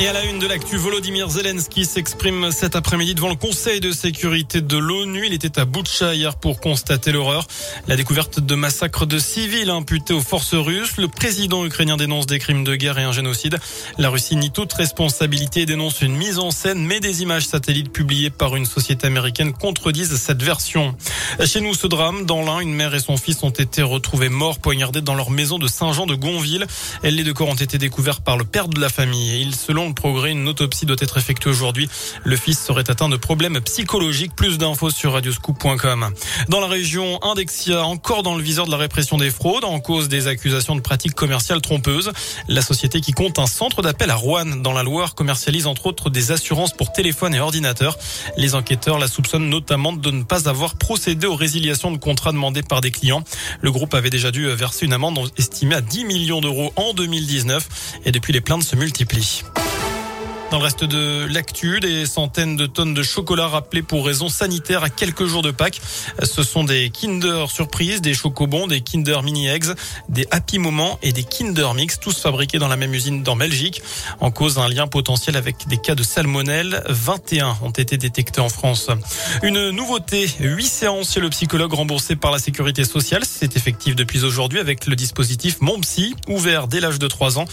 Et à la une de l'actu, Volodymyr Zelensky s'exprime cet après-midi devant le Conseil de sécurité de l'ONU. Il était à Boutcha hier pour constater l'horreur. La découverte de massacres de civils imputés aux forces russes. Le président ukrainien dénonce des crimes de guerre et un génocide. La Russie nie toute responsabilité et dénonce une mise en scène, mais des images satellites publiées par une société américaine contredisent cette version. Chez nous, ce drame, dans l'un, une mère et son fils ont été retrouvés morts, poignardés dans leur maison de Saint-Jean de Gonville. Les deux corps ont été découverts par le père de la famille. Il, selon progrès. Une autopsie doit être effectuée aujourd'hui. Le fils serait atteint de problèmes psychologiques. Plus d'infos sur radioscoop.com. Dans la région, Indexia, encore dans le viseur de la répression des fraudes, en cause des accusations de pratiques commerciales trompeuses. La société qui compte un centre d'appel à Rouen, dans la Loire, commercialise entre autres des assurances pour téléphone et ordinateur. Les enquêteurs la soupçonnent notamment de ne pas avoir procédé aux résiliations de contrats demandés par des clients. Le groupe avait déjà dû verser une amende estimée à 10 millions d'euros en 2019 et depuis les plaintes se multiplient. Dans le reste de l'actu, des centaines de tonnes de chocolat rappelés pour raisons sanitaires à quelques jours de Pâques. Ce sont des Kinder Surprise, des chocobons, des Kinder Mini Eggs, des Happy Moments et des Kinder Mix, tous fabriqués dans la même usine dans Belgique. En cause un lien potentiel avec des cas de salmonelle. 21 ont été détectés en France. Une nouveauté, 8 séances chez le psychologue remboursé par la sécurité sociale. C'est effectif depuis aujourd'hui avec le dispositif Mon Psy, ouvert dès l'âge de 3 ans.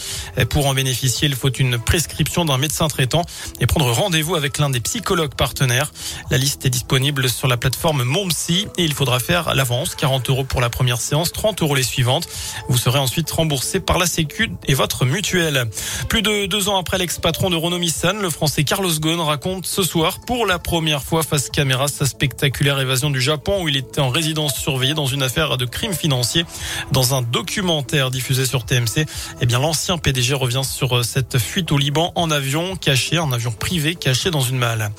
Pour en bénéficier, il faut une prescription d'un médecin traitant et prendre rendez-vous avec l'un des psychologues partenaires. La liste est disponible sur la plateforme MonPsy et il faudra faire l'avance, 40 euros pour la première séance, 30 euros les suivantes. Vous serez ensuite remboursé par la Sécu et votre mutuelle. Plus de deux ans après l'ex-patron de Renault Nissan, le français Carlos Ghosn raconte ce soir pour la première fois face caméra sa spectaculaire évasion du Japon où il était en résidence surveillée dans une affaire de crime financier. Dans un documentaire diffusé sur TMC, eh bien l'ancien PDG revient sur cette fuite au Liban en avion caché, un avion privé caché dans une malle.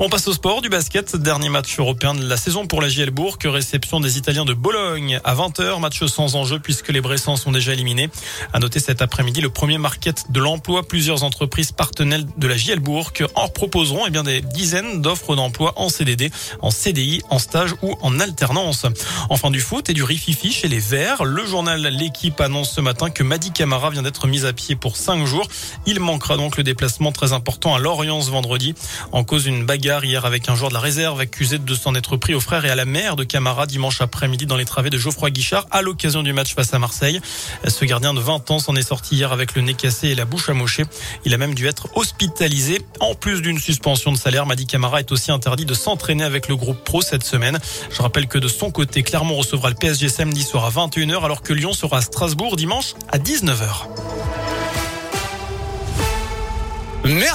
On passe au sport du basket, dernier match européen de la saison pour la JL Bourg, réception des Italiens de Bologne à 20h, match sans enjeu puisque les Bressans sont déjà éliminés. À noter cet après-midi le premier market de l'emploi, plusieurs entreprises partenaires de la JL Bourg en proposeront eh bien des dizaines d'offres d'emploi en CDD, en CDI, en stage ou en alternance. Enfin du foot et du rififi chez les Verts, le journal L'équipe annonce ce matin que Madi Camara vient d'être mis à pied pour 5 jours. Il manquera donc le déplacement très important à Lorient vendredi. En cause une bagarre hier avec un joueur de la réserve accusé de s'en être pris au frère et à la mère de Camara dimanche après-midi dans les travées de Geoffroy Guichard à l'occasion du match face à Marseille. Ce gardien de 20 ans s'en est sorti hier avec le nez cassé et la bouche amochée. Il a même dû être hospitalisé. En plus d'une suspension de salaire, Madi Camara est aussi interdit de s'entraîner avec le groupe pro cette semaine. Je rappelle que de son côté, Clermont recevra le PSG samedi soir à 21h alors que Lyon sera à Strasbourg dimanche à 19h. Merci.